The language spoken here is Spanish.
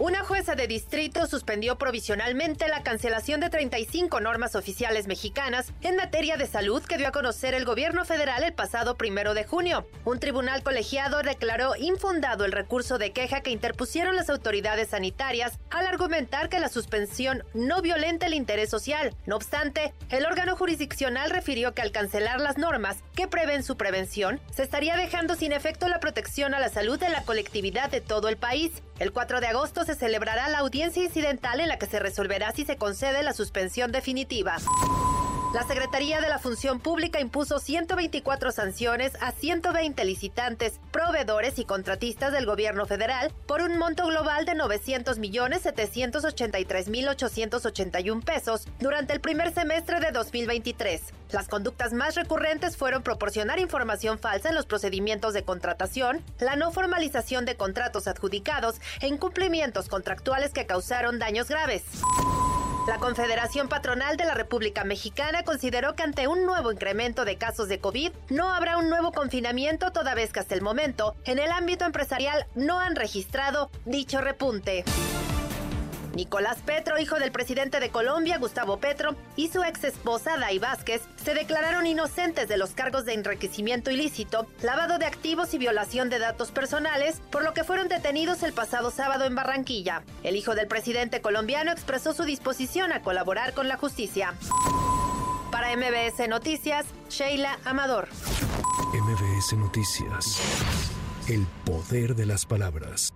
Una jueza de distrito suspendió provisionalmente la cancelación de 35 normas oficiales mexicanas en materia de salud que dio a conocer el gobierno federal el pasado primero de junio. Un tribunal colegiado declaró infundado el recurso de queja que interpusieron las autoridades sanitarias al argumentar que la suspensión no violenta el interés social. No obstante, el órgano jurisdiccional refirió que al cancelar las normas que prevén su prevención, se estaría dejando sin efecto la protección a la salud de la colectividad de todo el país. El 4 de agosto se celebrará la audiencia incidental en la que se resolverá si se concede la suspensión definitiva. La Secretaría de la Función Pública impuso 124 sanciones a 120 licitantes, proveedores y contratistas del gobierno federal por un monto global de 900 millones 783 mil 881 pesos durante el primer semestre de 2023. Las conductas más recurrentes fueron proporcionar información falsa en los procedimientos de contratación, la no formalización de contratos adjudicados e incumplimientos contractuales que causaron daños graves. La Confederación Patronal de la República Mexicana consideró que ante un nuevo incremento de casos de COVID no habrá un nuevo confinamiento toda vez que hasta el momento en el ámbito empresarial no han registrado dicho repunte. Nicolás Petro, hijo del presidente de Colombia, Gustavo Petro, y su ex esposa, Day Vázquez, se declararon inocentes de los cargos de enriquecimiento ilícito, lavado de activos y violación de datos personales, por lo que fueron detenidos el pasado sábado en Barranquilla. El hijo del presidente colombiano expresó su disposición a colaborar con la justicia. Para MBS Noticias, Sheila Amador. MBS Noticias. El poder de las palabras.